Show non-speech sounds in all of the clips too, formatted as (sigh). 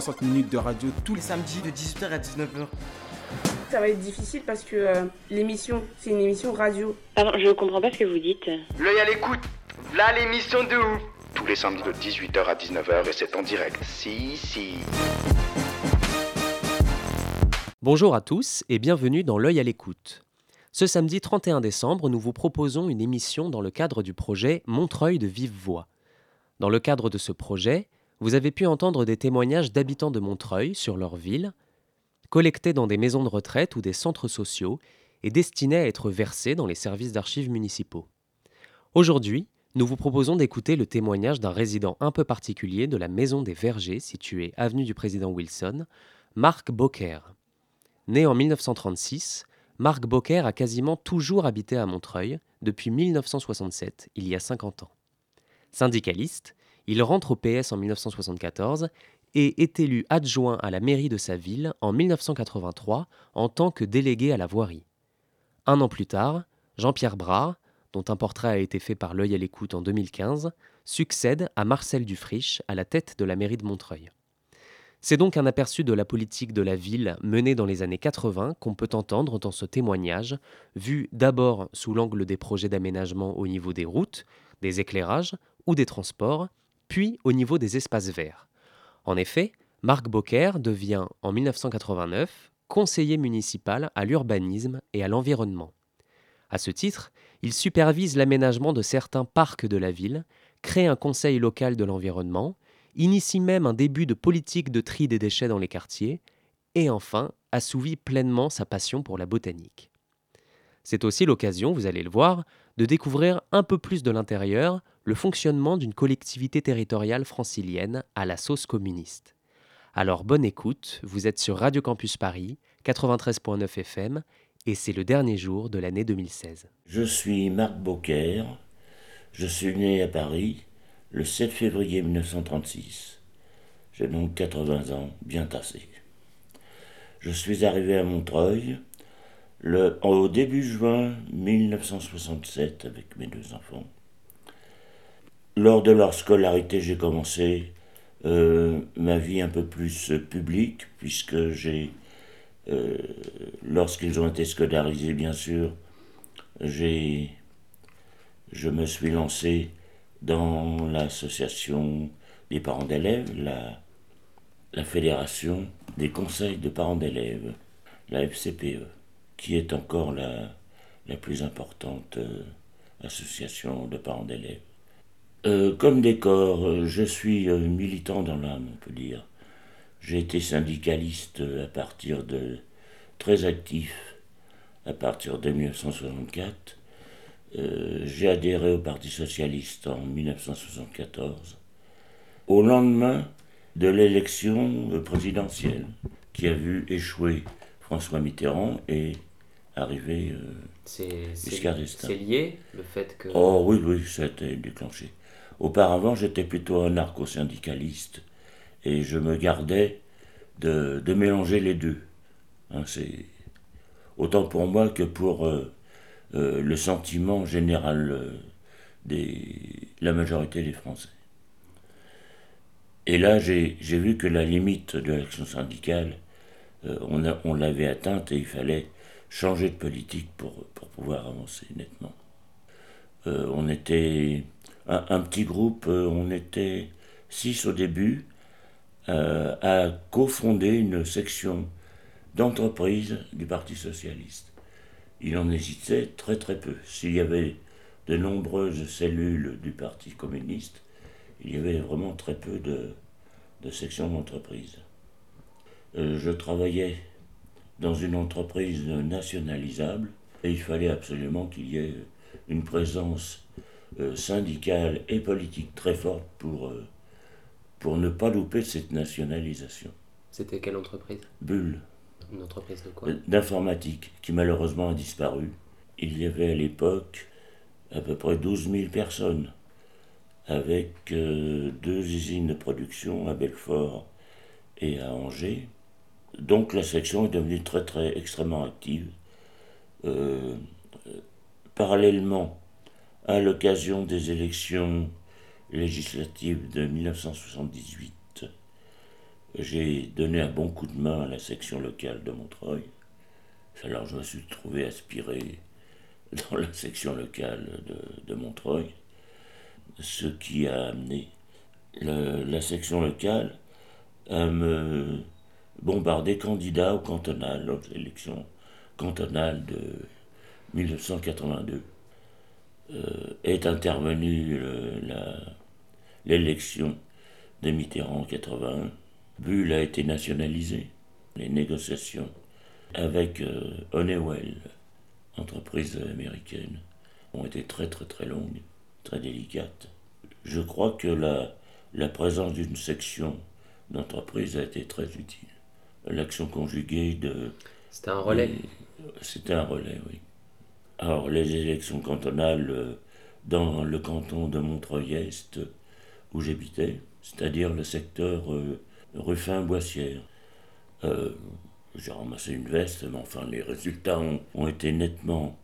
60 minutes de radio tous les samedi de 18h à 19h. Ça va être difficile parce que euh, l'émission, c'est une émission radio. Pardon, je comprends pas ce que vous dites. L'œil à l'écoute. Là, l'émission de ouf. tous les samedis de 18h à 19h et c'est en direct. Si, si. Bonjour à tous et bienvenue dans L'œil à l'écoute. Ce samedi 31 décembre, nous vous proposons une émission dans le cadre du projet Montreuil de vive voix. Dans le cadre de ce projet, vous avez pu entendre des témoignages d'habitants de Montreuil sur leur ville, collectés dans des maisons de retraite ou des centres sociaux et destinés à être versés dans les services d'archives municipaux. Aujourd'hui, nous vous proposons d'écouter le témoignage d'un résident un peu particulier de la Maison des Vergers située avenue du Président Wilson, Marc Beaucaire. Né en 1936, Marc Beaucaire a quasiment toujours habité à Montreuil depuis 1967, il y a 50 ans. Syndicaliste, il rentre au PS en 1974 et est élu adjoint à la mairie de sa ville en 1983 en tant que délégué à la voirie. Un an plus tard, Jean-Pierre Brard, dont un portrait a été fait par l'œil à l'écoute en 2015, succède à Marcel Dufriche à la tête de la mairie de Montreuil. C'est donc un aperçu de la politique de la ville menée dans les années 80 qu'on peut entendre dans ce témoignage, vu d'abord sous l'angle des projets d'aménagement au niveau des routes, des éclairages ou des transports, puis au niveau des espaces verts. En effet, Marc Beaucaire devient en 1989 conseiller municipal à l'urbanisme et à l'environnement. À ce titre, il supervise l'aménagement de certains parcs de la ville, crée un conseil local de l'environnement, initie même un début de politique de tri des déchets dans les quartiers, et enfin assouvit pleinement sa passion pour la botanique. C'est aussi l'occasion, vous allez le voir, de découvrir un peu plus de l'intérieur le fonctionnement d'une collectivité territoriale francilienne à la sauce communiste. Alors bonne écoute, vous êtes sur Radio Campus Paris, 93.9 FM, et c'est le dernier jour de l'année 2016. Je suis Marc Beaucaire, je suis né à Paris le 7 février 1936. J'ai donc 80 ans, bien tassé. Je suis arrivé à Montreuil au début juin 1967 avec mes deux enfants. Lors de leur scolarité, j'ai commencé euh, ma vie un peu plus publique, puisque j'ai, euh, lorsqu'ils ont été scolarisés, bien sûr, j'ai, je me suis lancé dans l'association des parents d'élèves, la, la fédération des conseils de parents d'élèves, la FCPE, qui est encore la, la plus importante euh, association de parents d'élèves. Euh, comme décor, euh, je suis militant dans l'âme, on peut dire. J'ai été syndicaliste à partir de très actif à partir de 1964. Euh, J'ai adhéré au Parti socialiste en 1974, au lendemain de l'élection présidentielle qui a vu échouer François Mitterrand et arriver euh, C'est lié, le fait que... Oh oui, oui, ça a été déclenché. Auparavant, j'étais plutôt anarcho-syndicaliste et je me gardais de, de mélanger les deux. Hein, c'est autant pour moi que pour euh, euh, le sentiment général des la majorité des Français. Et là, j'ai vu que la limite de l'action syndicale, on l'avait atteinte et il fallait changer de politique pour, pour pouvoir avancer nettement. Euh, on était un, petit groupe, euh, on était six au début, euh, à cofonder une section d'entreprise du Parti socialiste. Il en hésitait très très peu. S'il y avait de nombreuses cellules du Parti communiste, il y avait vraiment très peu de, de sections d'entreprise. Euh, je travaillais dans une entreprise nationalisable et il fallait absolument qu'il y ait une présence euh, syndicale et politique très forte pour, euh, pour ne pas louper cette nationalisation. C'était quelle entreprise? Bulle. Une entreprise de quoi? D'informatique, qui malheureusement a disparu. Il y avait à l'époque à peu près 12 000 personnes, avec euh, deux usines de production à Belfort et à Angers. Donc la section est devenue très très extrêmement active. Euh, parallèlement à l'occasion des élections législatives de 1978, j'ai donné un bon coup de main à la section locale de Montreuil. Alors je me suis trouvé aspiré dans la section locale de, Montreuil, ce qui a amené la section locale à me bombarder candidat au cantonal, aux élections cantonales de 1982. Euh, est intervenue l'élection de Mitterrand en 81. Bull a été nationalisé. Les négociations avec euh, Honeywell, entreprise américaine, ont été très très très longues, très délicates. Je crois que la, la présence d'une section d'entreprise a été très utile. L'action conjuguée de... C'était un relais C'était un relais, oui. Alors, les élections cantonales euh, dans le canton de Montreuil-Est, où j'habitais, c'est-à-dire le secteur euh, Ruffin-Boissière. Euh, j'ai ramassé une veste, mais enfin, les résultats ont, été nettement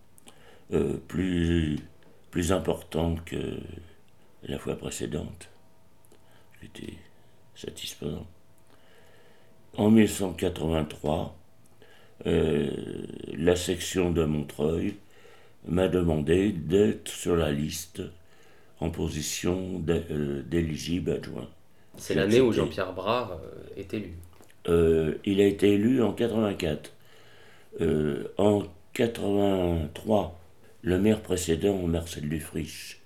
plus, plus importants que la fois précédente. J'étais satisfaisant. En 1983, la section de Montreuil m'a demandé d'être sur la liste en position euh, d'éligible adjoint. C'est l'année où Jean-Pierre Brard euh, est élu. Euh, il a été élu en 84. en 83, le maire précédent, Marcel Dufriche,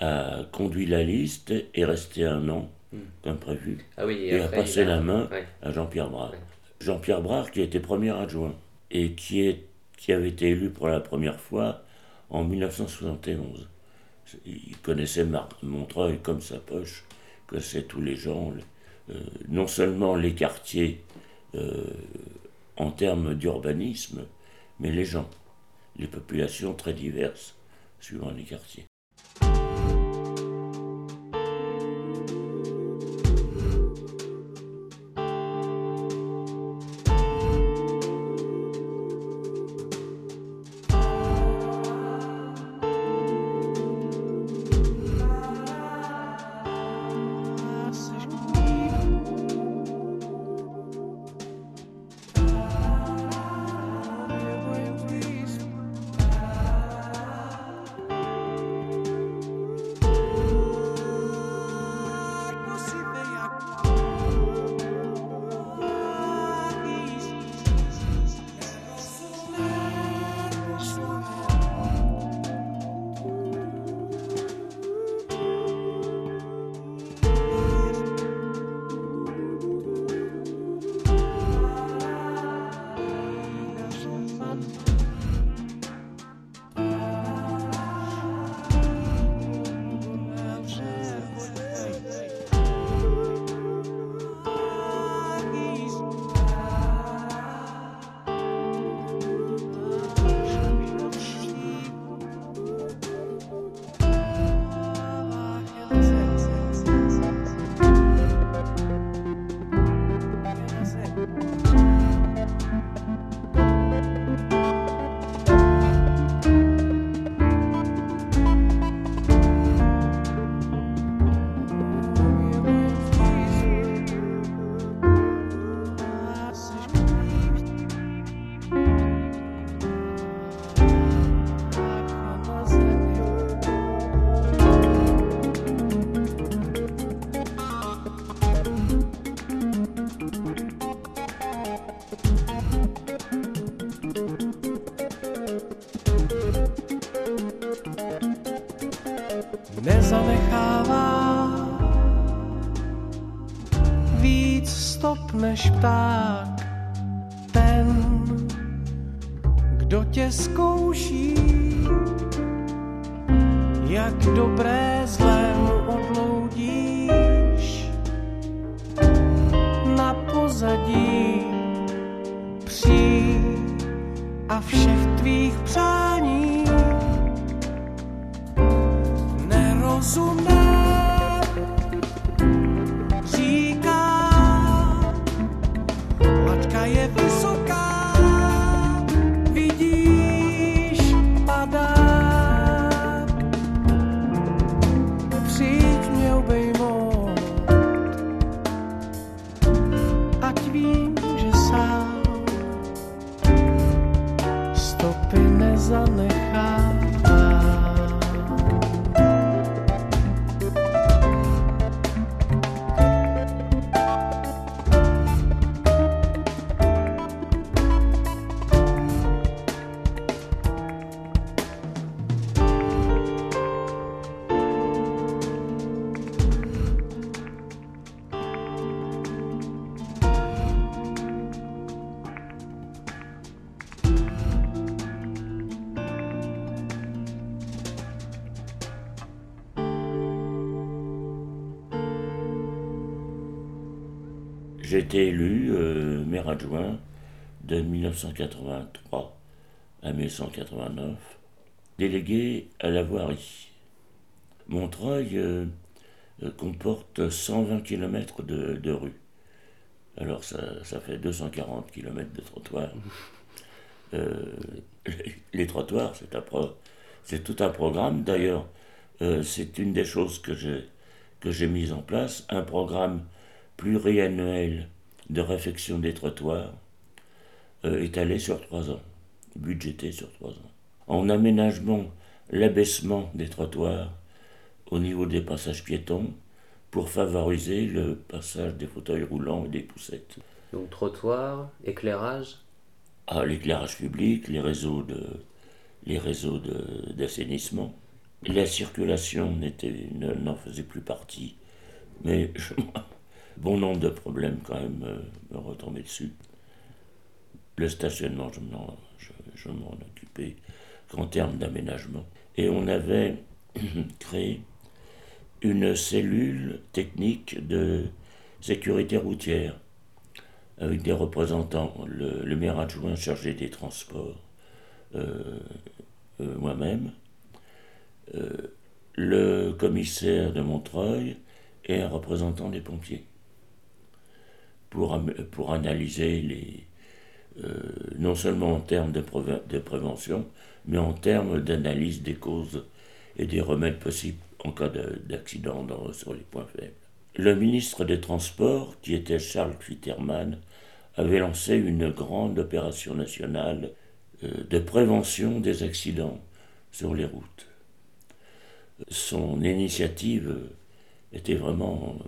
a conduit la liste et resté un an, hmm. comme prévu, ah oui, et, a passé la main à Jean-Pierre Brard. Jean-Pierre Brard, qui était premier adjoint et qui est qui avait été élu pour la première fois en 1971. Il connaissait Montreuil comme sa poche, connaissait tous les gens, euh, non seulement les quartiers euh, en termes d'urbanisme, mais les gens, les populations très diverses suivant les quartiers. J'ai été élu euh, maire adjoint de 1983 à 1989, délégué à la voirie. Montreuil euh, euh, comporte 120 km de, de rues. Alors ça, ça fait 240 km de trottoirs. Les, trottoirs, c'est pro- tout un programme. D'ailleurs, c'est une des choses que j'ai que j'ai mis en place, un programme pluriannuel de réfection des trottoirs euh, étalé sur trois ans, budgété sur trois ans. En aménagement, l'abaissement des trottoirs au niveau des passages piétons pour favoriser le passage des fauteuils roulants et des poussettes. Donc trottoir, éclairage? Ah, l'éclairage public, les réseaux de les réseaux d'assainissement. La circulation n'en faisait plus partie, mais (laughs) je- bon nombre de problèmes quand même euh, me retombaient dessus. Le stationnement, je m'en m'en occupais qu'en termes d'aménagement. Et on avait (clears throat) créé une cellule technique de sécurité routière avec des représentants, le, maire adjoint chargé des transports, euh, euh, moi-même, le commissaire de Montreuil et un représentant des pompiers pour, pour analyser les, euh, non seulement en termes de, préve- de prévention, mais en termes d'analyse des causes et des remèdes possibles en cas de- d'accident sur les points faibles. Le ministre des Transports, qui était Charles Quitterman, avait lancé une grande opération nationale euh, de prévention des accidents sur les routes. Son initiative était vraiment,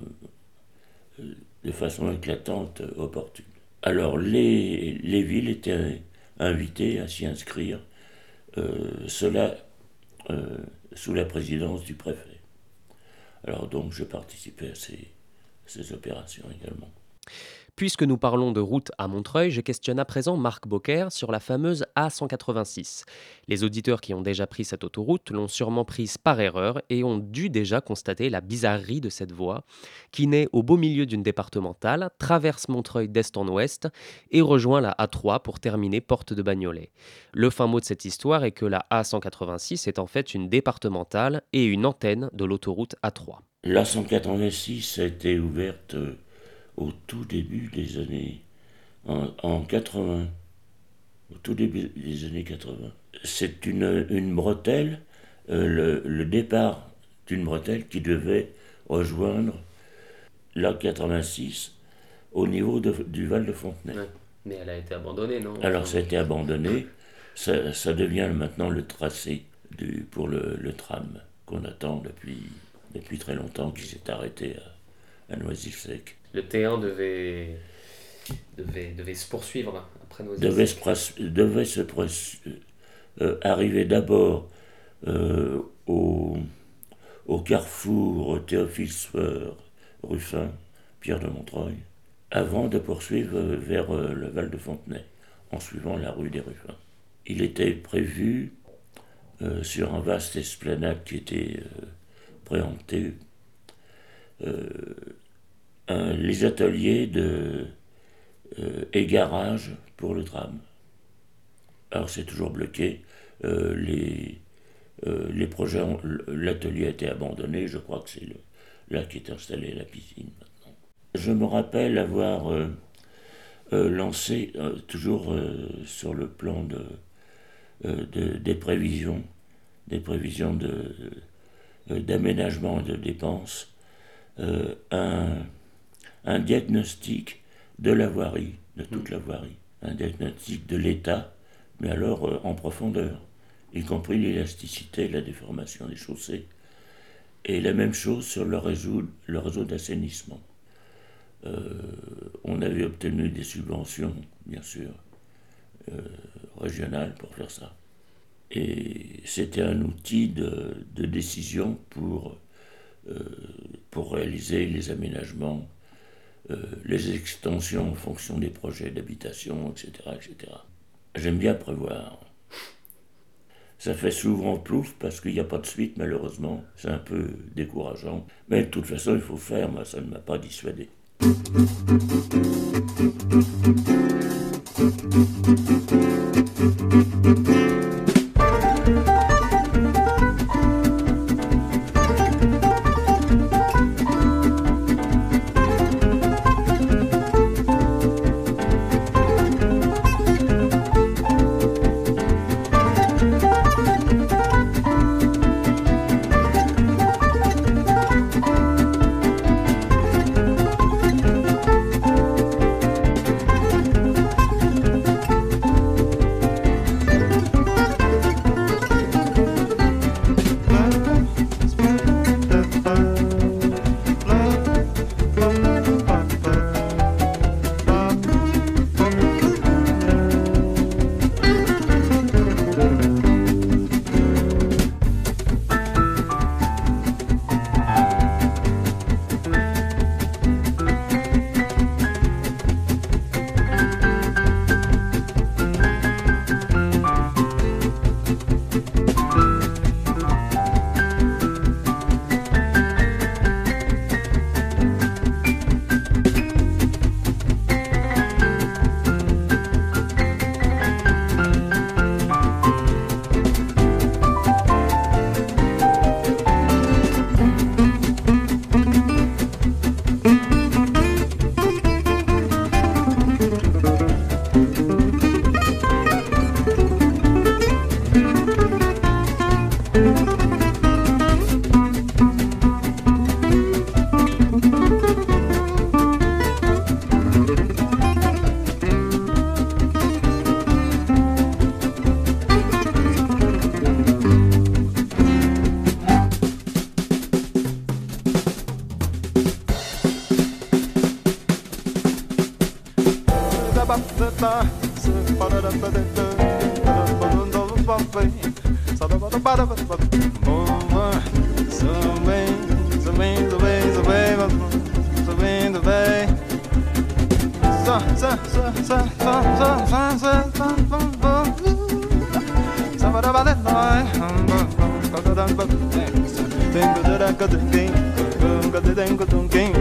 euh, de façon éclatante, euh, opportune. Alors les, les villes étaient invitées à s'y inscrire, euh, cela euh, sous la présidence du préfet. Alors donc je participais à ces, ces opérations également. Puisque nous parlons de route à Montreuil, je questionne à présent Marc Beaucaire sur la fameuse A186. Les auditeurs qui ont déjà pris cette autoroute l'ont sûrement prise par erreur et ont dû déjà constater la bizarrerie de cette voie, qui naît au beau milieu d'une départementale, traverse Montreuil d'est en ouest et rejoint la A3 pour terminer porte de Bagnolet. Le fin mot de cette histoire est que la A186 est en fait une départementale et une antenne de l'autoroute A3. La 186 a été ouverte euh, au tout début des années, en, en 80, au tout début des années 80. C'est une, une bretelle, euh, le, le départ d'une bretelle qui devait rejoindre la 86 au niveau de- du Val de Fontenay. Mais elle a été abandonnée, non? Alors ça a été abandonné, ça, ça devient maintenant le tracé du, pour le, le tram qu'on attend depuis, depuis très longtemps, qui s'est arrêté à, à Noisy-le-Sec. Le T1 devait, devait, devait se poursuivre après nos devait se, devait se euh, arriver d'abord euh, au, au carrefour Théophile Sueur, Ruffin, Pierre de Montreuil, avant de poursuivre vers euh, le Val de Fontenay, en suivant la rue des Ruffins. Il était prévu sur un vaste esplanade qui était euh, préempté les ateliers de euh, et garage pour le tram. Alors c'est toujours bloqué. Euh, les, euh, les projets, l'atelier a été abandonné. Je crois que c'est là qu'est installée la piscine maintenant. Je me rappelle avoir euh, lancé, toujours sur le plan de, des prévisions, des prévisions d'aménagement de, de dépenses, un, un diagnostic de la voirie, de toute la voirie, un diagnostic de l'État, mais alors en profondeur y compris l'élasticité la déformation des chaussées. Et la même chose sur le réseau, d'assainissement. Euh, on avait obtenu des subventions, bien sûr, euh, régionales pour faire ça. Et c'était un outil de, décision pour, euh, pour réaliser les aménagements, les extensions en fonction des projets d'habitation, etc. etc. J'aime bien prévoir. Ça fait souvent plouf parce qu'il n'y a pas de suite, malheureusement. C'est un peu décourageant. Mais de toute façon, il faut faire. Moi, ça ne m'a pas dissuadé. Dingo, dingo, dingo, dingo, dingo, dingo,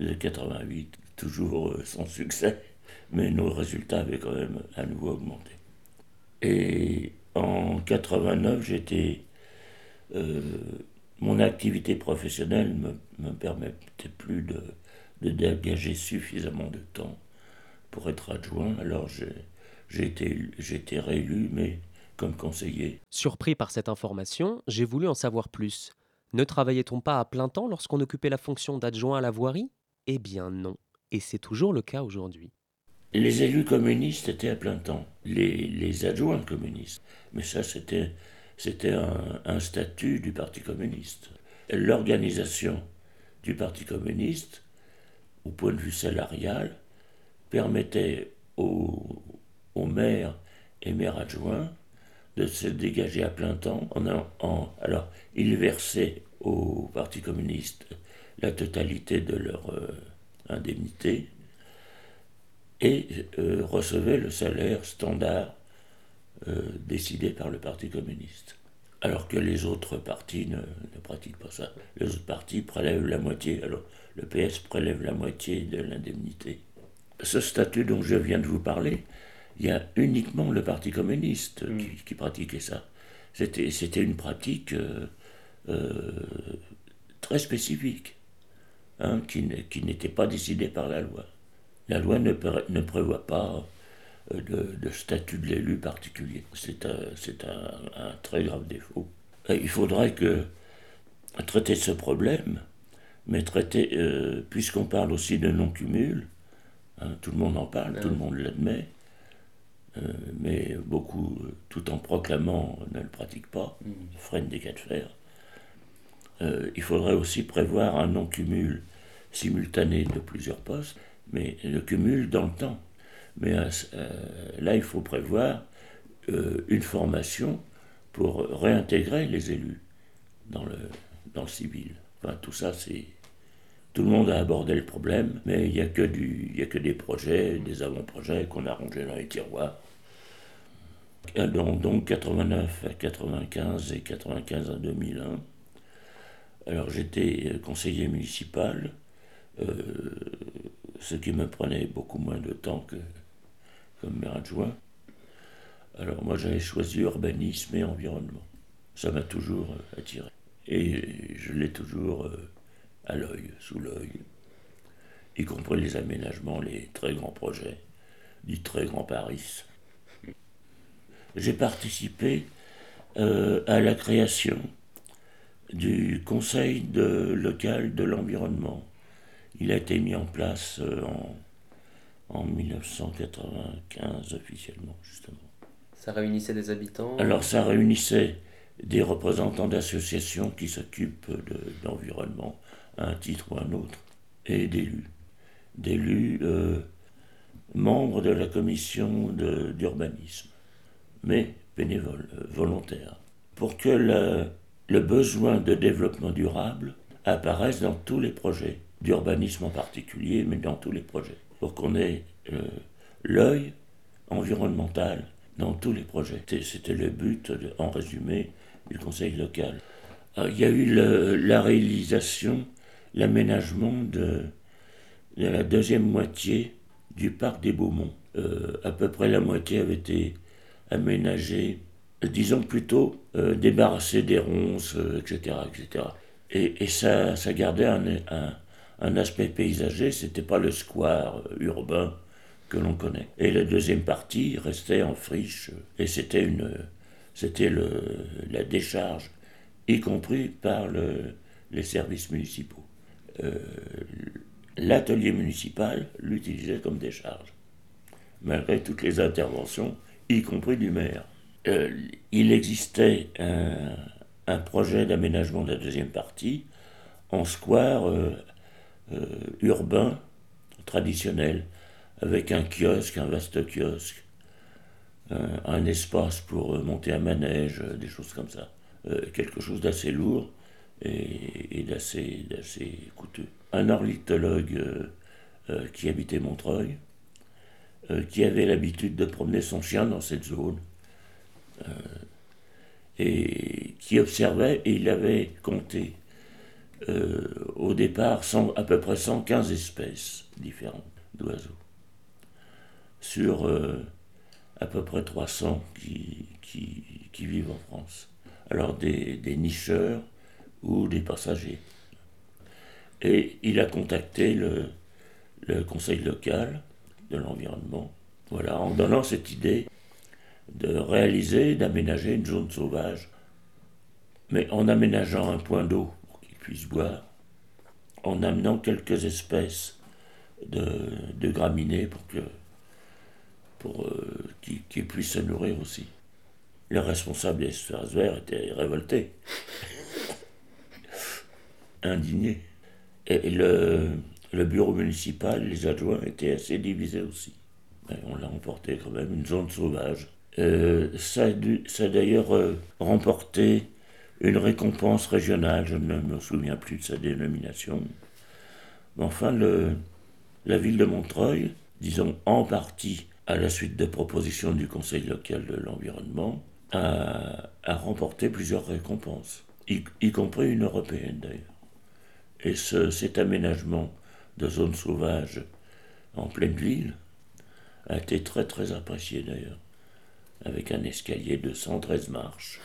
de 88, toujours euh, sans succès, mais nos résultats avaient quand même à nouveau augmenté. Et en 89, j'étais. Euh, mon activité professionnelle ne me, permettait plus de, de dégager suffisamment de temps pour être adjoint. Alors j'ai été, réélu, mais comme conseiller. Surpris par cette information, j'ai voulu en savoir plus. Ne travaillait-on pas à plein temps lorsqu'on occupait la fonction d'adjoint à la voirie? Eh bien non, et c'est toujours le cas aujourd'hui. Les élus communistes étaient à plein temps, les, adjoints communistes. Mais ça, c'était, un, statut du Parti communiste. L'organisation du Parti communiste, au point de vue salarial, permettait aux maires et maires adjoints de se dégager à plein temps. En, en, alors, ils versaient au Parti communiste la totalité de leur euh, indemnité et euh, recevaient le salaire standard euh, décidé par le Parti communiste. Alors que les autres partis ne, ne, pratiquent pas ça. Les autres partis prélèvent la moitié. Alors, le PS prélève la moitié de l'indemnité. Ce statut dont je viens de vous parler, il y a uniquement le Parti communiste mm. qui, pratiquait ça. C'était une pratique euh, euh, très spécifique, hein, qui n'était pas décidée par la loi. La loi ne, ne prévoit pas euh, de, statut de l'élu particulier. C'est un, un, très grave défaut. Il faudrait que traiter ce problème, mais traiter, puisqu'on parle aussi de non-cumul, hein, tout le monde en parle, tout le monde l'admet, euh, mais beaucoup, tout en proclamant, ne le pratiquent pas, mmh. freinent des cas de fer. Euh, il faudrait aussi prévoir un non-cumul simultané de plusieurs postes, mais le cumul dans le temps. Mais euh, là, il faut prévoir une formation pour réintégrer les élus dans le, dans le civil. Enfin, tout ça, c'est. Tout le monde a abordé le problème, mais il n'y a, que a que des projets, des avant-projets qu'on a rangés dans les tiroirs. Donc 89 à 95 et 95 à 2001. Alors j'étais conseiller municipal, euh, ce qui me prenait beaucoup moins de temps que comme maire adjoint. Alors moi j'avais choisi urbanisme et environnement. Ça m'a toujours attiré. Et je l'ai toujours euh, à l'œil, sous l'œil, y compris les aménagements, les très grands projets du très grand Paris. J'ai participé euh, à la création du Conseil de, local de l'environnement. Il a été mis en place euh, en, en 1995 officiellement, justement. Ça réunissait des habitants? Alors ça réunissait des représentants d'associations qui s'occupent d'environnement un titre ou un autre, et d'élus. D'élus euh, membres de la commission d'urbanisme, mais bénévoles, euh, volontaires, pour que le, besoin de développement durable apparaisse dans tous les projets, d'urbanisme en particulier, mais dans tous les projets, pour qu'on ait euh, l'œil environnemental dans tous les projets. C'était le but, en résumé, du conseil local. il y a eu la réalisation, l'aménagement de, de, la deuxième moitié du parc des Beaumont. Euh, à peu près la moitié avait été aménagée, disons plutôt euh, débarrassée des ronces, etc. Euh, etc. Et, et ça, ça, gardait un, un, un aspect paysager, c'était pas le square urbain que l'on connaît. Et la deuxième partie restait en friche, et c'était une, c'était la décharge, y compris par le, les services municipaux. Euh, l'atelier municipal l'utilisait comme décharge, malgré toutes les interventions, y compris du maire. Euh, il existait un, projet d'aménagement de la deuxième partie en square euh, urbain traditionnel, avec un kiosque, un vaste kiosque, un, espace pour monter un manège, des choses comme ça. quelque chose d'assez lourd et, d'assez, coûteux. Un ornithologue euh, euh, qui habitait Montreuil, euh, qui avait l'habitude de promener son chien dans cette zone, et qui observait, et il avait compté au départ à peu près 115 espèces différentes d'oiseaux, sur à peu près 300 qui, vivent en France. Alors des nicheurs, ou des passagers. Et il a contacté le, conseil local de l'environnement, voilà, en donnant cette idée de réaliser, d'aménager une zone sauvage, mais en aménageant un point d'eau pour qu'ils puissent boire, en amenant quelques espèces de, graminées pour que pour euh, qu'ils puissent se nourrir aussi. Le responsable des espaces verts était révolté. (laughs) indignés. Et le, le bureau municipal, les adjoints étaient assez divisés aussi. Ben, on l'a remporté quand même une zone sauvage. Euh, ça, a ça d'ailleurs euh, remporté une récompense régionale, je ne me souviens plus de sa dénomination. Mais enfin, le, la ville de Montreuil, disons en partie à la suite des propositions du Conseil local de l'environnement, a, a remporté plusieurs récompenses, y, y compris une européenne d'ailleurs. Et ce, cet aménagement de zone sauvage en pleine ville a été très très apprécié d'ailleurs, avec un escalier de 113 marches.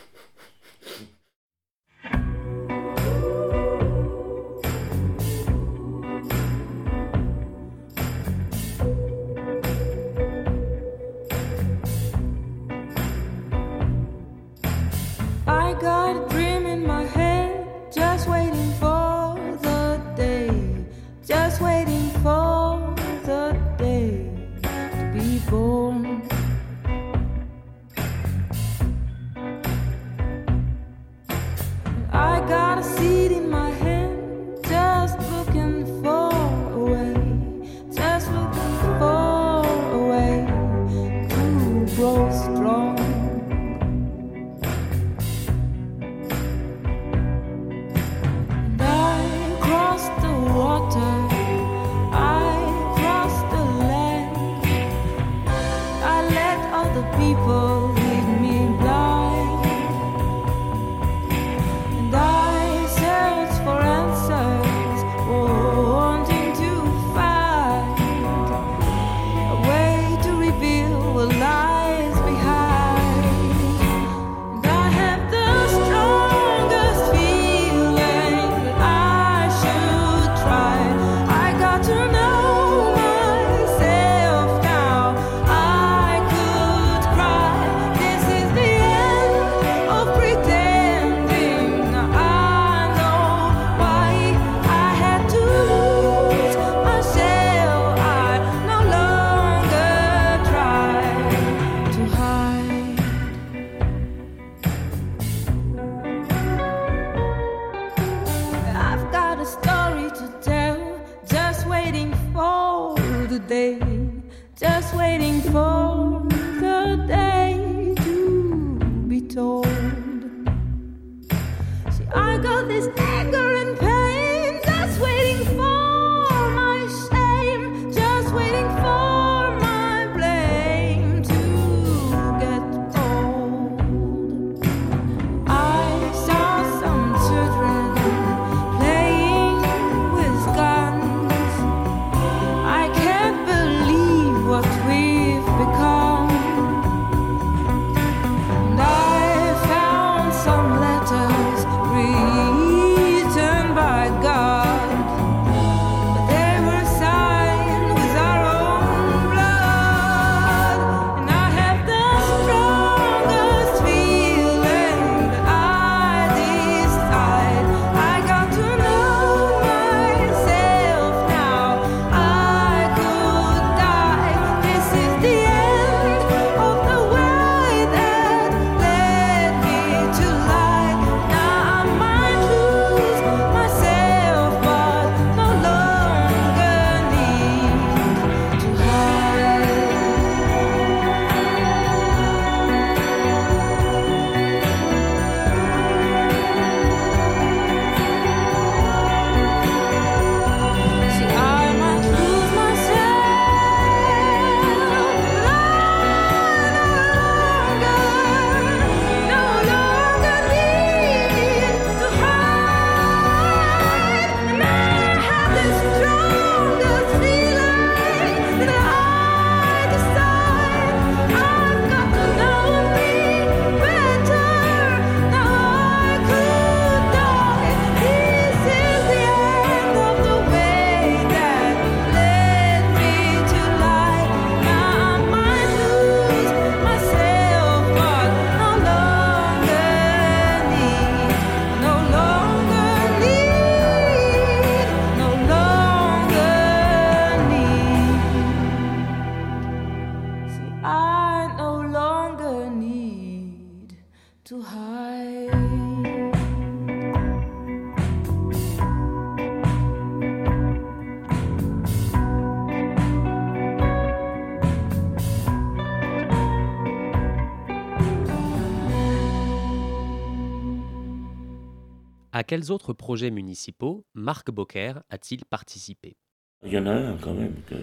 Quels autres projets municipaux Marc Bocquer a-t-il participé? Il y en a un quand même que,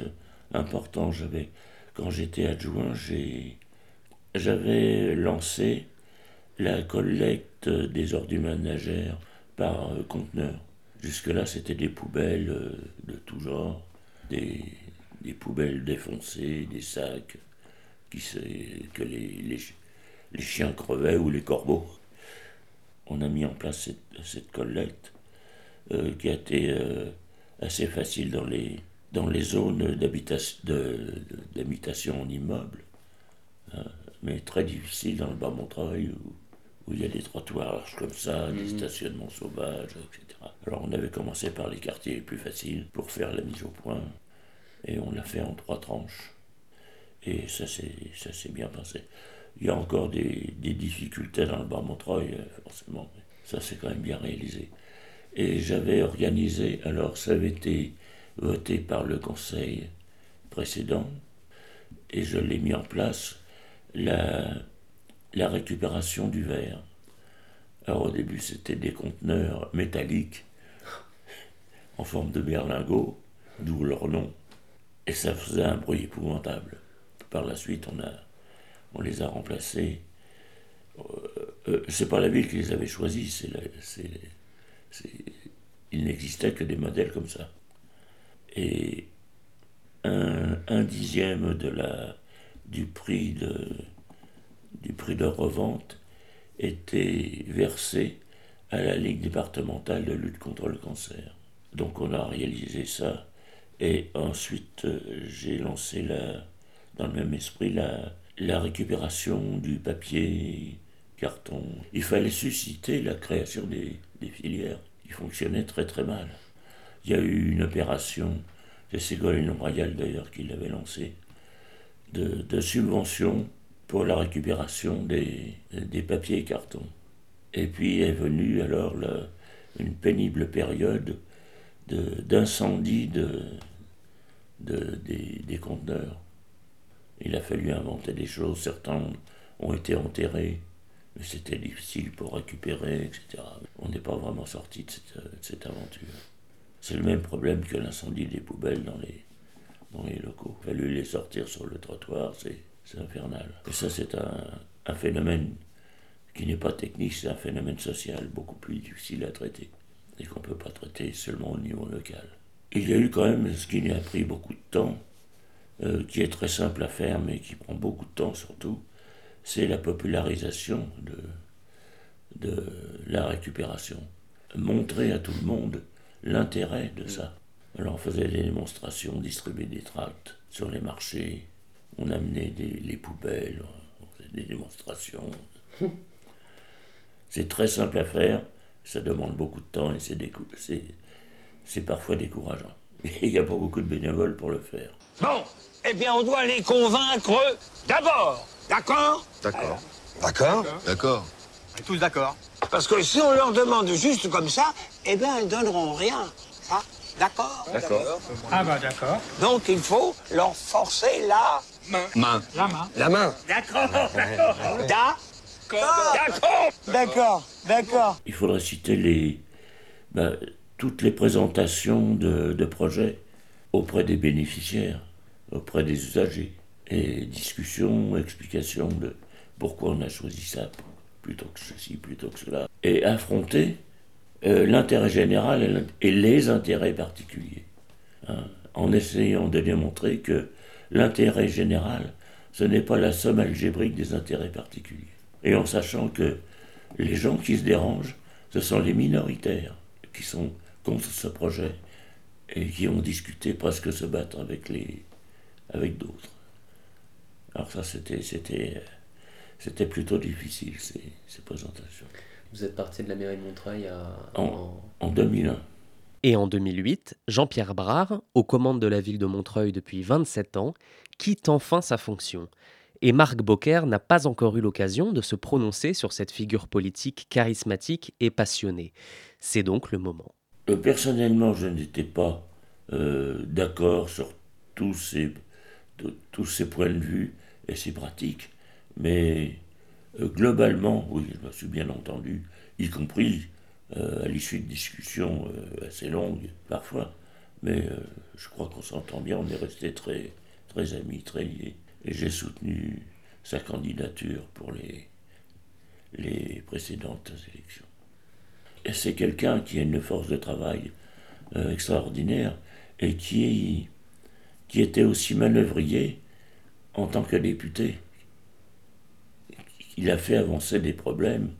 important. Quand j'étais adjoint, j'avais lancé la collecte des ordures ménagères par euh, conteneur. Jusque-là, c'était des poubelles euh, de tout genre, des, poubelles défoncées, des sacs qui que les chiens crevaient ou les corbeaux. On a mis en place cette, cette collecte euh, qui a été euh, assez facile dans les, dans les zones d'habitation, en immeuble, hein, mais très difficile dans le bas Montreuil où, où il y a des trottoirs comme ça, des stationnements sauvages, etc. Alors on avait commencé par les quartiers les plus faciles pour faire la mise au point, et on l'a fait en trois tranches. Et ça s'est bien passé. Il y a encore des, difficultés dans le bas Montreuil, euh, forcément, mais ça c'est quand même bien réalisé. Et j'avais organisé, alors ça avait été voté par le conseil précédent, et je l'ai mis en place, la, la récupération du verre. Alors au début c'était des conteneurs métalliques (laughs) en forme de berlingot, d'où leur nom, et ça faisait un bruit épouvantable. Par la suite on, a, on les a remplacés. Euh, euh, c'est pas la ville qui les avait choisis, c'est c'est- il n'existait que des modèles comme ça. Et un, un dixième de la, du prix de, du prix de revente était versé à la Ligue départementale de lutte contre le cancer. Donc on a réalisé ça et ensuite euh, j'ai lancé la, dans le même esprit la, la récupération du papier carton. Il fallait susciter la création des, filières qui fonctionnaient très très mal. Il y a eu une opération, c'est Ségolène Royal d'ailleurs qui l'avait lancée, de, de subvention pour la récupération des, papiers et. Et puis est venue alors une pénible période de- d'incendie de, de- des, des conteneurs. Il a fallu inventer des choses, certains ont été enterrés, mais c'était difficile pour récupérer, etc. On n'est pas vraiment sorti de cette, de cette aventure. C'est le même problème que l'incendie des poubelles dans les, locaux. Il a fallu les sortir sur le trottoir, c'est infernal. Et ça, c'est un, un phénomène qui n'est pas technique, c'est un phénomène social beaucoup plus difficile à traiter et qu'on ne peut pas traiter seulement au niveau local. Il y a eu quand même ce qui a pris beaucoup de temps, euh, qui est très simple à faire mais qui prend beaucoup de temps surtout, c'est la popularisation de, la récupération. Montrer à tout le monde l'intérêt de ça. Alors on faisait des démonstrations, distribuer des tracts sur les marchés, on amenait des, les poubelles, on faisait des démonstrations. C'est très simple à faire, ça demande beaucoup de temps et c'est parfois décourageant. Il n'y a pas beaucoup de bénévoles pour le faire. Bon, eh bien, on doit les convaincre d'abord. D'accord? D'accord. D'accord D'accord. On est tous d'accord. Parce que si on leur demande juste comme ça, eh bien, ils donneront rien. Hein D'accord? D'accord. Ah bah d'accord. Donc il faut leur forcer la main. Main. La main. La main. D'accord, d'accord. (laughs) D'accord. D'accord. D'accord, d'accord. Il faudrait citer les, ben, toutes les présentations de, projets auprès des bénéficiaires, auprès des usagers, et discussions, explications de pourquoi on a choisi ça plutôt que ceci, plutôt que cela, et affronter euh, l'intérêt général et les intérêts particuliers, hein, en essayant de démontrer que l'intérêt général, ce n'est pas la somme algébrique des intérêts particuliers, et en sachant que les gens qui se dérangent, ce sont les minoritaires qui sont contre ce projet et qui ont discuté presque se battre avec les avec d'autres. Alors ça c'était c'était c'était plutôt difficile ces, ces présentations. Vous êtes parti de la mairie de Montreuil à... En, en 2001. Et en 2008, Jean-Pierre Brard, aux commandes de la ville de Montreuil depuis 27 ans, quitte enfin sa fonction. Et Marc Bocquer n'a pas encore eu l'occasion de se prononcer sur cette figure politique charismatique et passionnée. C'est donc le moment. Euh, personnellement, je n'étais pas euh, d'accord sur tous ces, points de vue et ces pratiques, mais euh, globalement, oui, je me suis bien entendu, y compris à l'issue de discussions assez longues parfois. Mais je crois qu'on s'entend bien, on est restés très, très amis, très liés. Et j'ai soutenu sa candidature pour les, les précédentes élections. C'est quelqu'un qui a une force de travail euh, extraordinaire et qui, qui était aussi manœuvrier en tant que député. Il a fait avancer des problèmes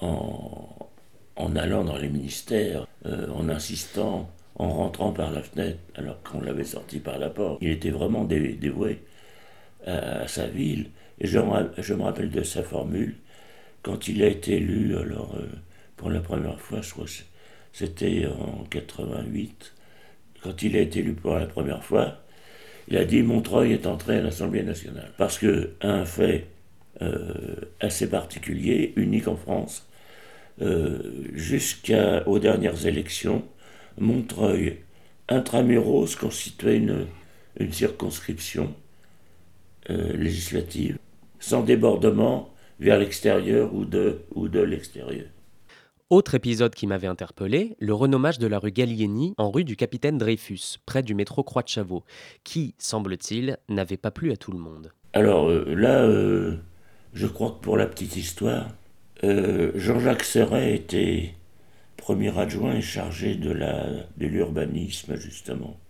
en, allant dans les ministères, euh, en insistant, en rentrant par la fenêtre alors qu'on l'avait sorti par la porte. Il était vraiment dé- dévoué à, sa ville. Et je, je me rappelle de sa formule quand il a été élu, alors euh, pour la première fois, je crois c'était en 88, quand il a été élu pour la première fois, il a dit Montreuil est entré à l'Assemblée nationale. Parce que un fait euh, assez particulier, unique en France, euh, jusqu'aux dernières élections, Montreuil, intramuros, constituait une, circonscription euh, législative, sans débordement vers l'extérieur ou de l'extérieur. Autre épisode qui m'avait interpellé, le renommage de la rue Gallieni en rue du capitaine Dreyfus, près du métro Croix de Chavaux, qui, semble-t-il, n'avait pas plu à tout le monde. Alors euh, là, euh, je crois que pour la petite histoire, euh, Jean-Jacques Serret était premier adjoint et chargé de de l'urbanisme justement,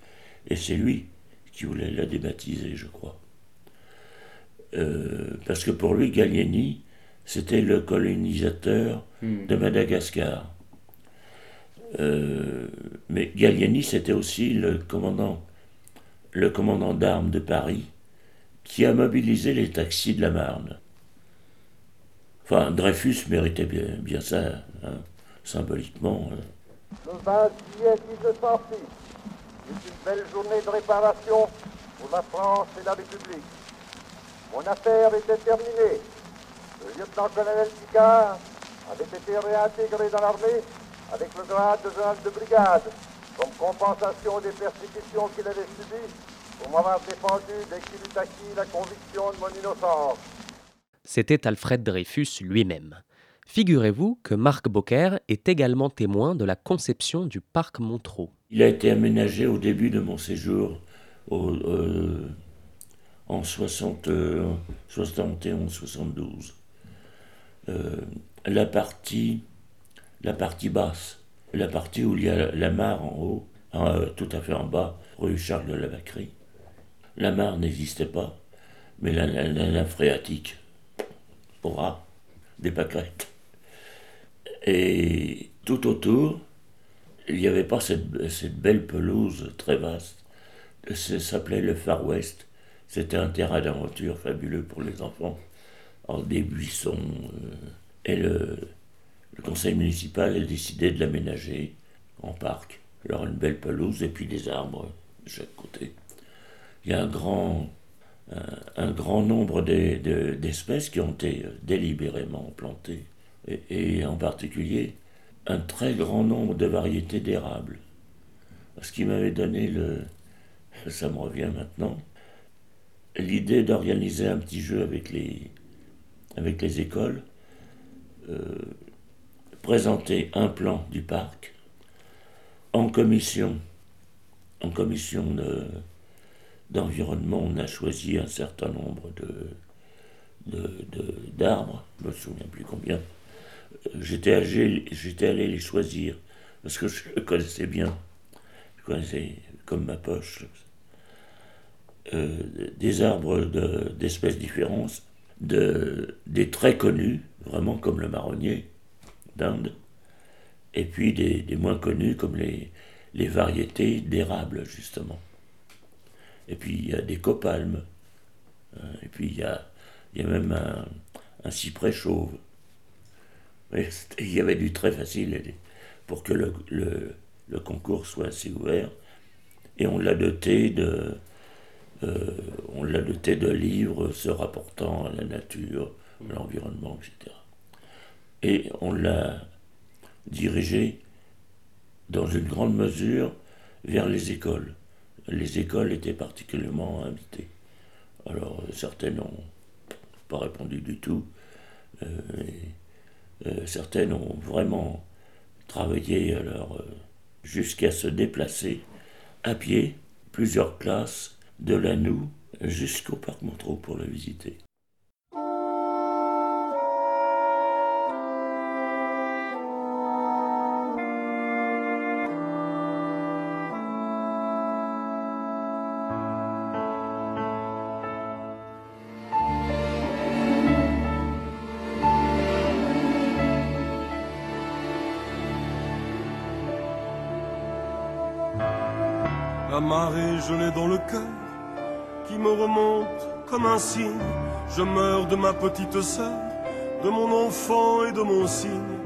et c'est lui qui voulait la débaptiser, je crois. Parce que pour lui, Gallieni, c'était le colonisateur Hmm. de Madagascar. Euh, mais Gallieni, c'était aussi le commandant, le commandant d'armes de Paris, qui a mobilisé les taxis de la Marne. Enfin, Dreyfus méritait bien, bien ça, hein, symboliquement. hein. Le 20 juillet 1906 est une belle journée de réparation pour la France et la République. Mon affaire était terminée. Le lieutenant-colonel Picard avait été réintégré dans l'armée avec le grade de général de brigade comme compensation des persécutions qu'il avait subies pour m'avoir défendu dès qu'il eut acquis la conviction de mon innocence. C'était Alfred Dreyfus lui-même. Figurez-vous que Marc Beaucaire est également témoin de la conception du parc Montreux. Il a été aménagé au début de mon séjour au, euh, en 60, euh, 71-72. Euh, la partie la partie basse, la partie où il y a la mare en haut, euh, tout à fait en bas, rue Charles de la. La mare n'existait pas, mais la, la, la phréatique, aura des pâquerettes. Et tout autour, il n'y avait pas cette, cette belle pelouse très vaste. Ça s'appelait le Far West. C'était un terrain d'aventure fabuleux pour les enfants, en des buissons. euh, et le, conseil municipal a décidé de l'aménager en parc. Alors une belle pelouse et puis des arbres de chaque côté. Il y a un grand, un, grand nombre de- de- d'espèces qui ont été délibérément plantées. Et, et en particulier, un très grand nombre de variétés d'érables. Ce qui m'avait donné le... Ça me revient maintenant. L'idée d'organiser un petit jeu avec les, avec les écoles, euh, présenter un plan du parc en commission, en commission de- d'environnement, on a choisi un certain nombre de, de- de- d'arbres, je me souviens plus combien. Euh, J'étais allé, les choisir parce que je connaissais bien, je connaissais comme ma poche. Euh, des arbres de- d'espèces différentes, de, des très connus, vraiment comme le marronnier d'Inde, et puis des, moins connus comme les, variétés d'érable, justement. Et puis il y a des copalmes, hein, et puis il y a, il y a même un, cyprès chauve. Il y avait du très facile pour que le, concours soit assez ouvert. Et on l'a doté de, on l'a doté de livres se rapportant à la nature, à l'environnement, etc. Et on l'a dirigé dans une grande mesure vers les écoles. Les écoles étaient particulièrement invitées. Alors euh, certaines n'ont pas répondu du tout. euh, euh, certaines ont vraiment euh, jusqu'à se déplacer à pied plusieurs classes de la Noue jusqu'au parc Montreux pour le visiter. Signe. Je meurs de ma petite sœur, de mon enfant et de mon cygne.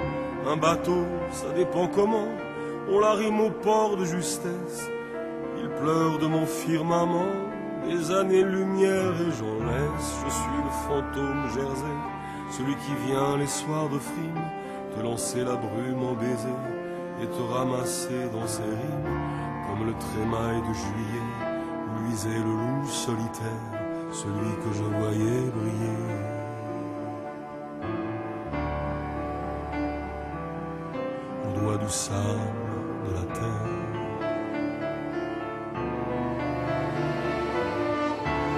Un bateau, ça dépend comment, on l'arrime au port de justesse. Il pleure de mon firmament, des années-lumière et j'en laisse. Je suis le fantôme Jersey, celui qui vient les soirs de frime, te lancer la brume en baiser et te ramasser dans ses rimes comme le trémail de juillet où luisait le loup solitaire, celui que je voyais briller. Au doigt du sable de la terre.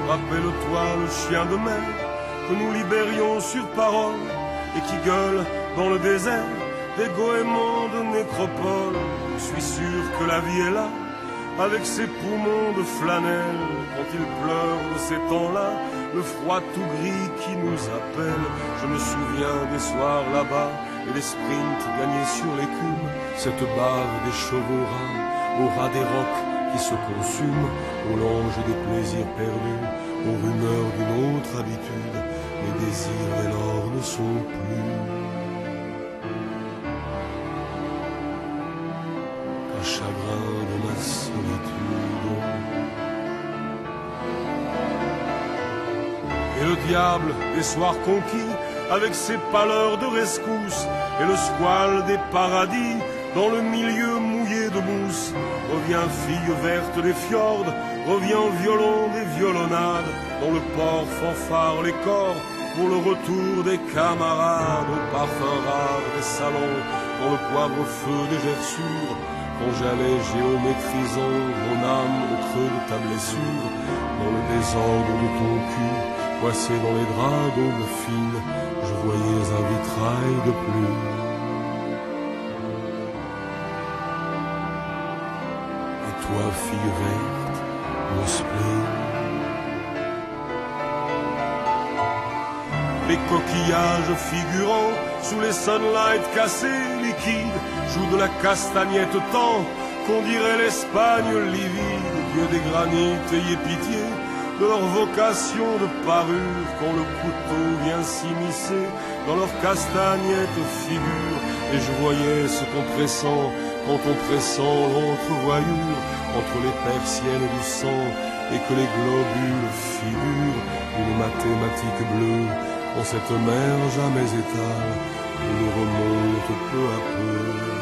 Rappelle-toi le chien de mer que nous libérions sur parole et qui gueule dans le désert des goéments de nécropole. Je suis sûr que la vie est là, avec ses poumons de flanelle. Quand il pleure de ces temps-là, le froid tout gris qui nous appelle. Je me souviens des soirs là-bas et des sprints gagnés sur l'écume. Cette bave des chevaux rats, au ras des rocs qui se consument, au lange des plaisirs perdus, aux rumeurs d'une autre habitude. Les désirs et l'or ne sont plus. Diable des soirs conquis, avec ses pâleurs de rescousse, et le squale des paradis, dans le milieu mouillé de mousse, revient fille verte des fjords, revient violon des violonnades, dans le port fanfare les corps, pour le retour des camarades, au parfum rare des salons, dans le poivre feu des gerçures, quand j'allais géométrisant mon âme au creux de ta blessure, dans le désordre de ton cul, coincé dans les draps d'aube fine, je voyais un vitrail de pluie. Et toi, fille verte, mon spleen. Les coquillages figurants sous les sunlights cassés, liquides, jouent de la castagnette tant qu'on dirait l'Espagne livide. Dieu des granites, ayez pitié de leur vocation de parure quand le couteau vient s'immiscer dans leur castagnette figure. Et je voyais ce qu'on pressent quand on pressent l'entrevoyure entre les persiennes du sang et que les globules figurent une mathématique bleue en cette mer jamais étale où nous remonte peu à peu.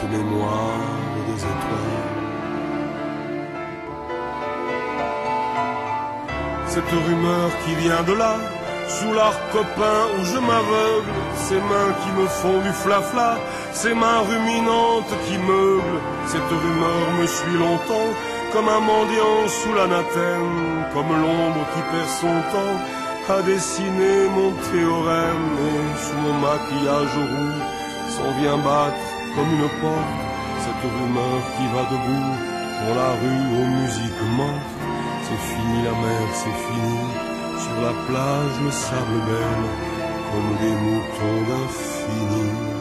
Cette mémoire des étoiles. Cette rumeur qui vient de là, sous l'arc copain où je m'aveugle, ces mains qui me font du flafla, ces mains ruminantes qui meublent, cette rumeur me suit longtemps, comme un mendiant sous l'anathème, comme l'ombre qui perd son temps à dessiner mon théorème, et sous mon maquillage roux s'en vient battre comme une porte, cette rumeur qui va debout dans la rue aux musiques mortes. C'est fini la mer, c'est fini, sur la plage le sable belle, comme des moutons d'infini.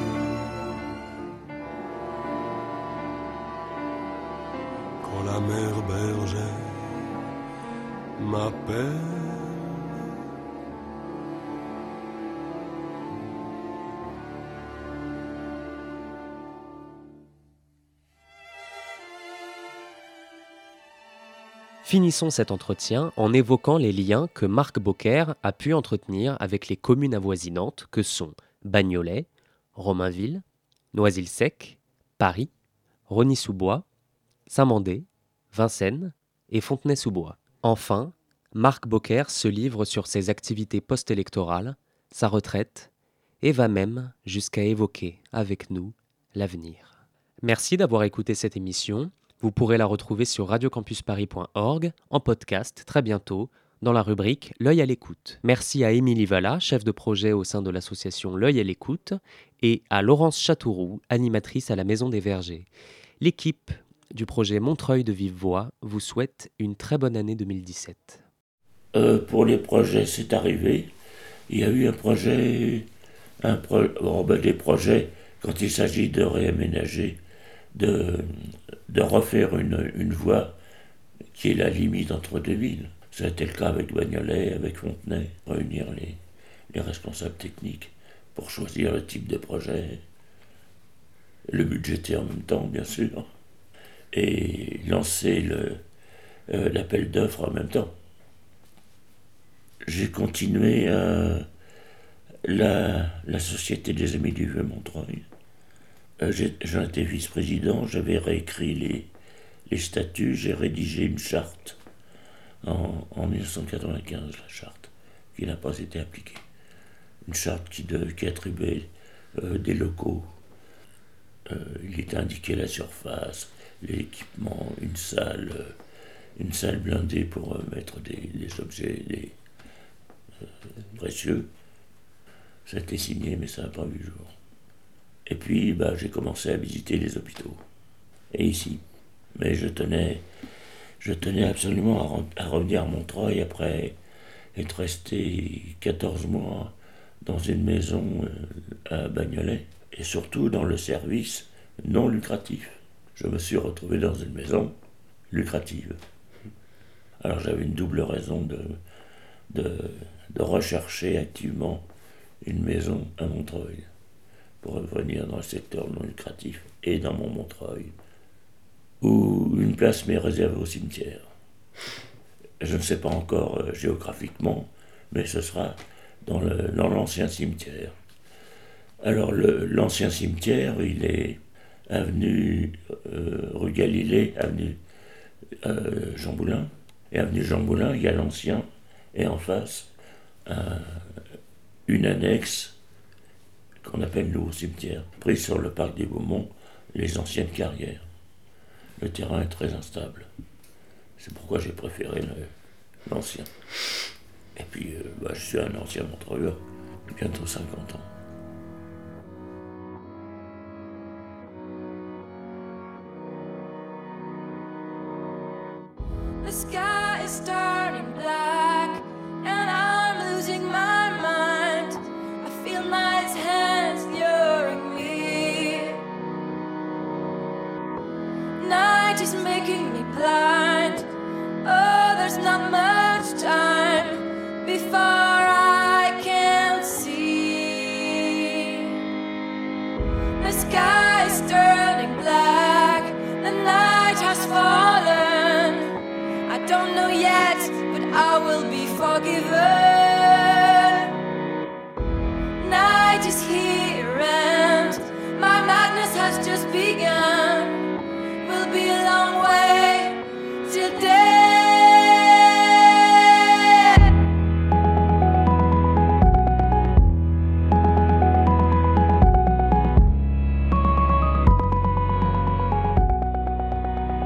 Finissons cet entretien en évoquant les liens que Marc Beaucaire a pu entretenir avec les communes avoisinantes que sont Bagnolet, Romainville, Noisy-le-Sec, Paris, Rony-sous-Bois, Saint-Mandé, Vincennes et Fontenay-sous-Bois. Enfin, Marc Beaucaire se livre sur ses activités post-électorales sa retraite et va même jusqu'à évoquer avec nous l'avenir. Merci d'avoir écouté cette émission. Vous pourrez la retrouver sur radiocampusparis.org en podcast très bientôt dans la rubrique L'œil à l'écoute. Merci à Émilie Valla, chef de projet au sein de l'association L'œil à l'écoute, et à Laurence Châteauroux, animatrice à la Maison des Vergers. L'équipe du projet Montreuil de Vive Voix vous souhaite une très bonne année 2017. Euh, pour les projets, c'est arrivé. Il y a eu un projet, bon, ben, des projets, quand il s'agit de réaménager, de, refaire une, voie qui est la limite entre deux villes. Ça a été le cas avec Bagnolet, avec Fontenay, réunir les, les responsables techniques pour choisir le type de projet, le budgéter en même temps, bien sûr, et lancer euh, l'appel d'offres en même temps. J'ai continué à la, Société des Amis du Vieux-Montreuil. Euh, j'ai- J'en étais vice-président, j'avais réécrit les, statuts, j'ai rédigé une charte en, en 1995, la charte, qui n'a pas été appliquée. Une charte qui, attribuait euh, des locaux. Euh, il était indiqué la surface, l'équipement, une salle, euh, une salle blindée pour euh, mettre des, objets euh, précieux. Ça a été signé, mais ça n'a pas vu le jour. Et puis, bah, j'ai commencé à visiter les hôpitaux. Et ici. Mais je tenais, je tenais absolument à, revenir à Montreuil après être resté 14 mois dans une maison euh, à Bagnolet. Et surtout dans le service non lucratif. Je me suis retrouvé dans une maison lucrative. Alors j'avais une double raison de, de rechercher activement une maison à Montreuil revenir dans le secteur non lucratif et dans mon Montreuil, où une place m'est réservée au cimetière. Je ne sais pas encore euh, géographiquement, mais ce sera dans l'ancien cimetière. Alors l'ancien cimetière, il est avenue euh, rue Galilée, avenue euh, Jean Boulin. Et avenue Jean Boulin, il y a l'ancien, et en face, un- une annexe qu'on appelle le nouveau cimetière, prise sur le parc des Beaumont, les anciennes carrières. Le terrain est très instable. C'est pourquoi j'ai préféré l'ancien. Et puis, euh, bah, je suis un ancien montreur, bientôt 50 ans.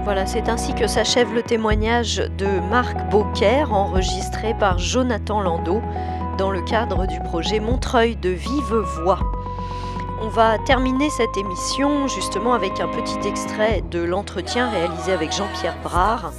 Voilà, c'est ainsi que s'achève le témoignage de Marc Beaucaire, enregistré par Jonathan Landau dans le cadre du projet Montreuil de Vive Voix. On va terminer cette émission justement avec un petit extrait de l'entretien réalisé avec Jean-Pierre Brard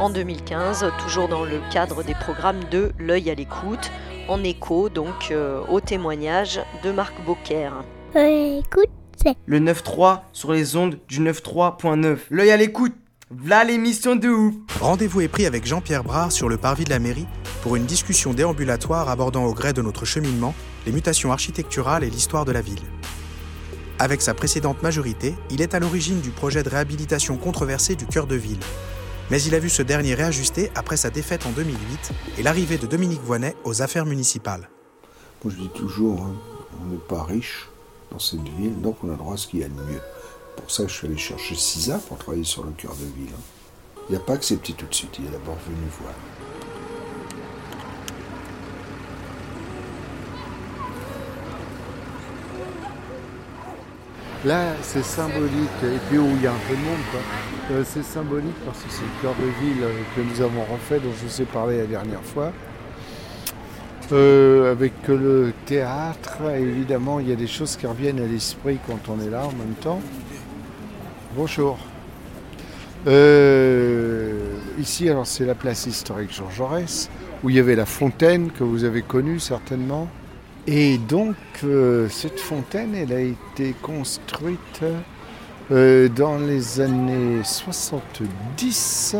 en 2015, toujours dans le cadre des programmes de L'œil à l'écoute, en écho donc euh, au témoignage de Marc Beaucaire. écoute, c'est le 9-3 sur les ondes du 9-3.9. L'œil à l'écoute, v'là l'émission de ouf. Rendez-vous est pris avec Jean-Pierre Brard sur le parvis de la mairie pour une discussion déambulatoire abordant au gré de notre cheminement les mutations architecturales et l'histoire de la ville. Avec sa précédente majorité, il est à l'origine du projet de réhabilitation controversé du cœur de ville. Mais il a vu ce dernier réajusté après sa défaite en 2008 et l'arrivée de Dominique Voynet aux affaires municipales. Moi je dis toujours, hein, on n'est pas riche dans cette ville, donc on a droit à ce qu'il y a de mieux. Pour ça, je suis allé chercher Sisa pour travailler sur le cœur de ville. Il n'a pas accepté tout de suite, il est d'abord venu voir. Là, c'est symbolique, et puis où il y a un peu de monde, euh, c'est symbolique parce que c'est le cœur de ville euh, que nous avons refait, dont je vous ai parlé la dernière fois. Euh, avec le théâtre, évidemment, il y a des choses qui reviennent à l'esprit quand on est là en même temps. Bonjour. Euh, ici, alors c'est la place historique Jean Jaurès, où il y avait la fontaine que vous avez connue certainement. Et donc, euh, cette fontaine, elle a été construite euh, dans les années 70,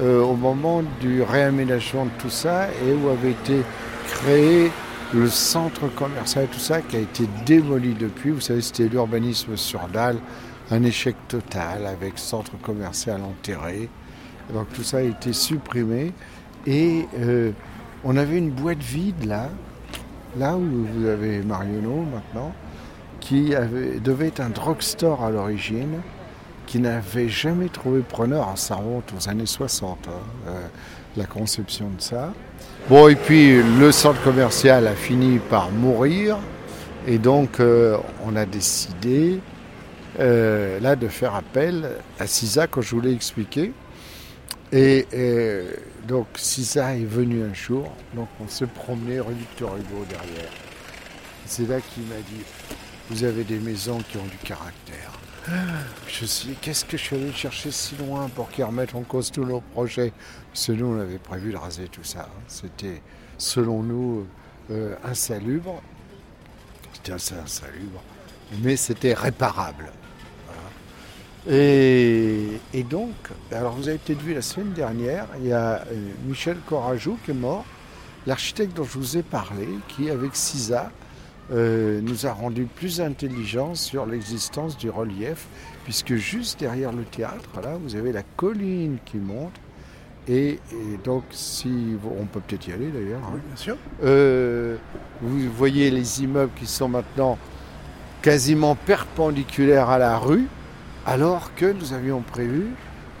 euh, au moment du réaménagement de tout ça, et où avait été créé le centre commercial tout ça, qui a été démoli depuis. Vous savez, c'était l'urbanisme sur dalle, un échec total, avec centre commercial enterré. Donc tout ça a été supprimé. Et euh, on avait une boîte vide là, là où vous avez Marionneau maintenant, qui devait être un drugstore à l'origine, qui n'avait jamais trouvé preneur. Ah, ça remonte aux années 60, hein, euh, la conception de ça. Bon, et puis le centre commercial a fini par mourir, et donc euh, on a décidé euh, là de faire appel à CISA, comme je vous l'ai expliqué. Et, donc Sisa est venu un jour, donc on s'est promené rue Victor Hugo derrière. C'est là qu'il m'a dit, vous avez des maisons qui ont du caractère. Je me suis dit, qu'est-ce que je suis allé chercher si loin pour qu'ils remettent en cause tous nos projets? Parce que nous, on avait prévu de raser tout ça. hein. C'était, selon nous, euh, insalubre. C'était assez insalubre, mais c'était réparable. Et, et donc, alors vous avez peut-être vu la semaine dernière, il y a euh, Michel Corajou qui est mort, l'architecte dont je vous ai parlé, qui avec CISA euh, nous a rendu plus intelligents sur l'existence du relief, puisque juste derrière le théâtre, là, vous avez la colline qui monte. Et, et donc, si vous- on peut peut-être y aller d'ailleurs. hein. bien sûr. Euh, vous voyez les immeubles qui sont maintenant quasiment perpendiculaires à la rue, alors que nous avions prévu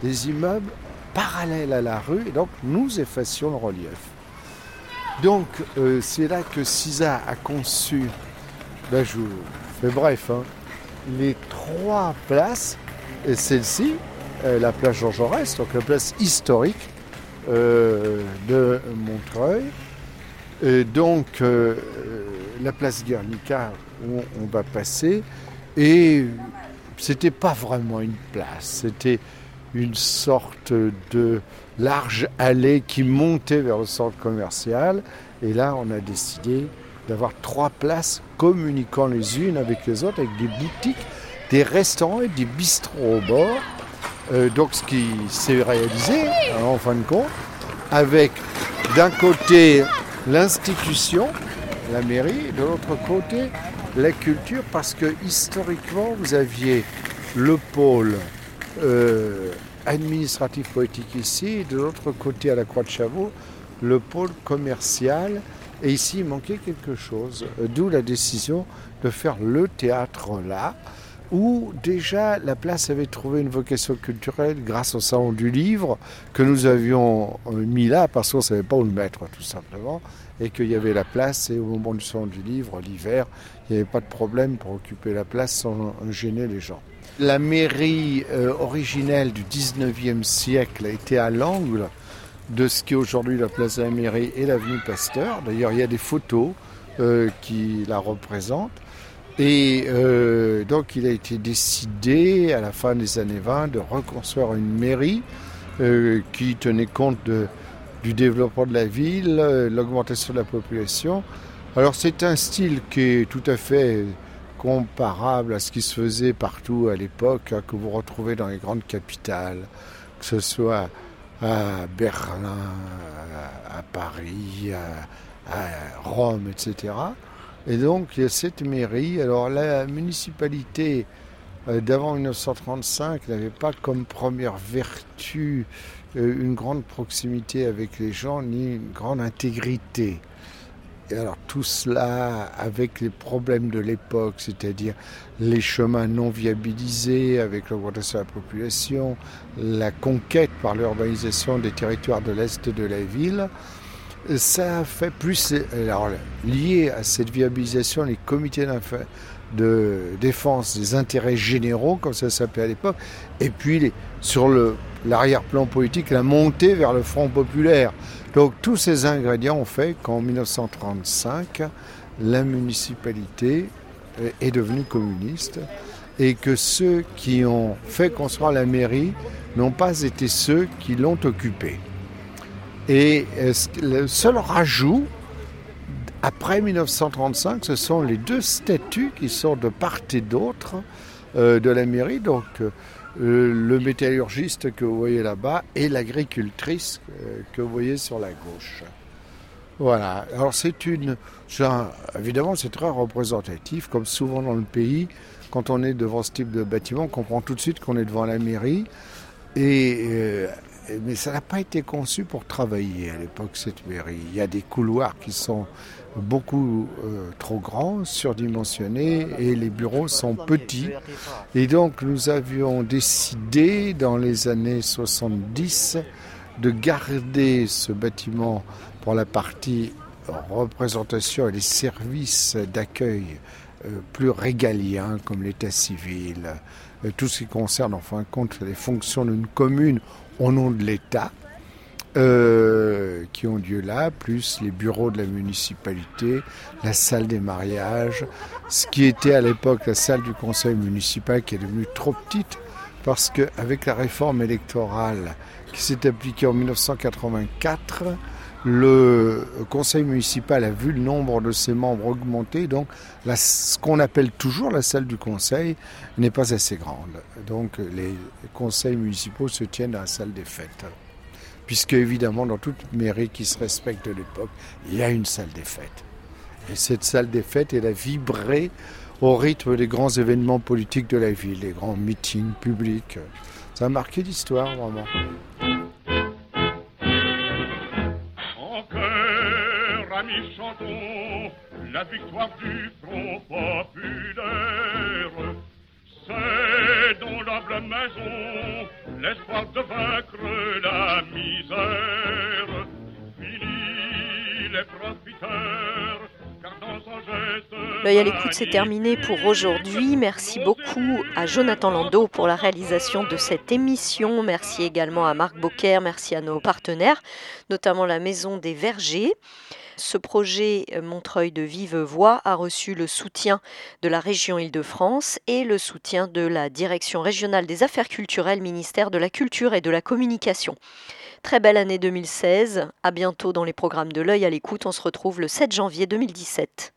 des immeubles parallèles à la rue, et donc nous effacions le relief. Donc euh, c'est là que CISA a conçu, là je vous fais bref, hein, les trois places, et celle-ci, euh, la place Jean Jaurès, donc la place historique euh, de Montreuil, et donc la place Guernica où on va passer, et c'était pas vraiment une place, c'était une sorte de large allée qui montait vers le centre commercial. Et là, on a décidé d'avoir trois places communiquant les unes avec les autres, avec des boutiques, des restaurants et des bistrots au bord. Euh, donc, ce qui s'est réalisé, hein, en fin de compte, avec d'un côté l'institution, la mairie, et de l'autre côté la culture, parce que historiquement, vous aviez le pôle euh, administratif poétique ici, et de l'autre côté à la Croix de Chavaux, le pôle commercial. Et ici, il manquait quelque chose, d'où la décision de faire le théâtre là, où déjà la place avait trouvé une vocation culturelle grâce au salon du livre que nous avions euh, mis là parce qu'on ne savait pas où le mettre tout simplement et qu'il y avait la place et au moment du salon du livre l'hiver il n'y avait pas de problème pour occuper la place sans gêner les gens. La mairie euh, originelle du 19e siècle était à l'angle de ce qui est aujourd'hui la place de la mairie et l'avenue Pasteur. D'ailleurs, il y a des photos euh, qui la représentent. Et euh, donc, il a été décidé à la fin des années 20 de reconstruire une mairie euh, qui tenait compte du développement de la ville, euh, l'augmentation de la population. Alors, c'est un style qui est tout à fait comparable à ce qui se faisait partout à l'époque, hein, que vous retrouvez dans les grandes capitales, que ce soit à Berlin, à, Paris, à Rome, etc. Et donc il y a cette mairie. Alors la municipalité euh, d'avant 1935 n'avait pas comme première vertu euh, une grande proximité avec les gens ni une grande intégrité. Et alors tout cela avec les problèmes de l'époque, c'est-à-dire les chemins non viabilisés avec l'augmentation de la population, la conquête par l'urbanisation des territoires de l'Est de la ville, ça fait plus alors, lié à cette viabilisation les comités de défense des intérêts généraux, comme ça s'appelait à l'époque, et puis sur l'arrière-plan politique, la montée vers le Front populaire. Donc tous ces ingrédients ont fait qu'en 1935, la municipalité est devenue communiste et que ceux qui ont fait construire la mairie n'ont pas été ceux qui l'ont occupée. Et le seul rajout, après 1935, ce sont les deux statuts qui sont de part et d'autre euh, de la mairie. Donc euh, le métallurgiste que vous voyez là-bas et l'agricultrice euh, que vous voyez sur la gauche. Voilà. Alors c'est une, évidemment c'est très représentatif, comme souvent dans le pays. Quand on est devant ce type de bâtiment, on comprend tout de suite qu'on est devant la mairie. Et mais ça n'a pas été conçu pour travailler à l'époque, cette mairie. Il y a des couloirs qui sont beaucoup euh, trop grands, surdimensionnés, et les bureaux sont petits. Et donc nous avions décidé dans les années 70 de garder ce bâtiment pour la partie représentation et les services d'accueil euh, plus régaliens comme l'état civil, euh, tout ce qui concerne en fin de compte les fonctions d'une commune au nom de l'État, euh, qui ont lieu là, plus les bureaux de la municipalité, la salle des mariages, ce qui était à l'époque la salle du conseil municipal qui est devenue trop petite parce qu'avec la réforme électorale qui s'est appliquée en 1984, le conseil municipal a vu le nombre de ses membres augmenter, donc ce qu'on appelle toujours la salle du conseil n'est pas assez grande. Donc les conseils municipaux se tiennent à la salle des fêtes. Puisque évidemment, dans toute mairie qui se respecte de l'époque, il y a une salle des fêtes. Et cette salle des fêtes, elle a vibré au rythme des grands événements politiques de la ville, les grands meetings publics. Ça a marqué l'histoire, vraiment. La victoire du Front populaire. C'est dans l'humble maison l'espoir de vaincre la misère. Fini les profiteurs. L'œil à l'écoute, c'est terminé pour aujourd'hui. Merci beaucoup à Jonathan Landau pour la réalisation de cette émission. Merci également à Marc Beaucaire. Merci à nos partenaires, notamment la Maison des Vergers. Ce projet euh, Montreuil de Vive Voix a reçu le soutien de la région Île-de-France et le soutien de la Direction régionale des affaires culturelles, ministère de la Culture et de la Communication. Très belle année 2016. À bientôt dans les programmes de l'œil à l'écoute. On se retrouve le 7 janvier 2017.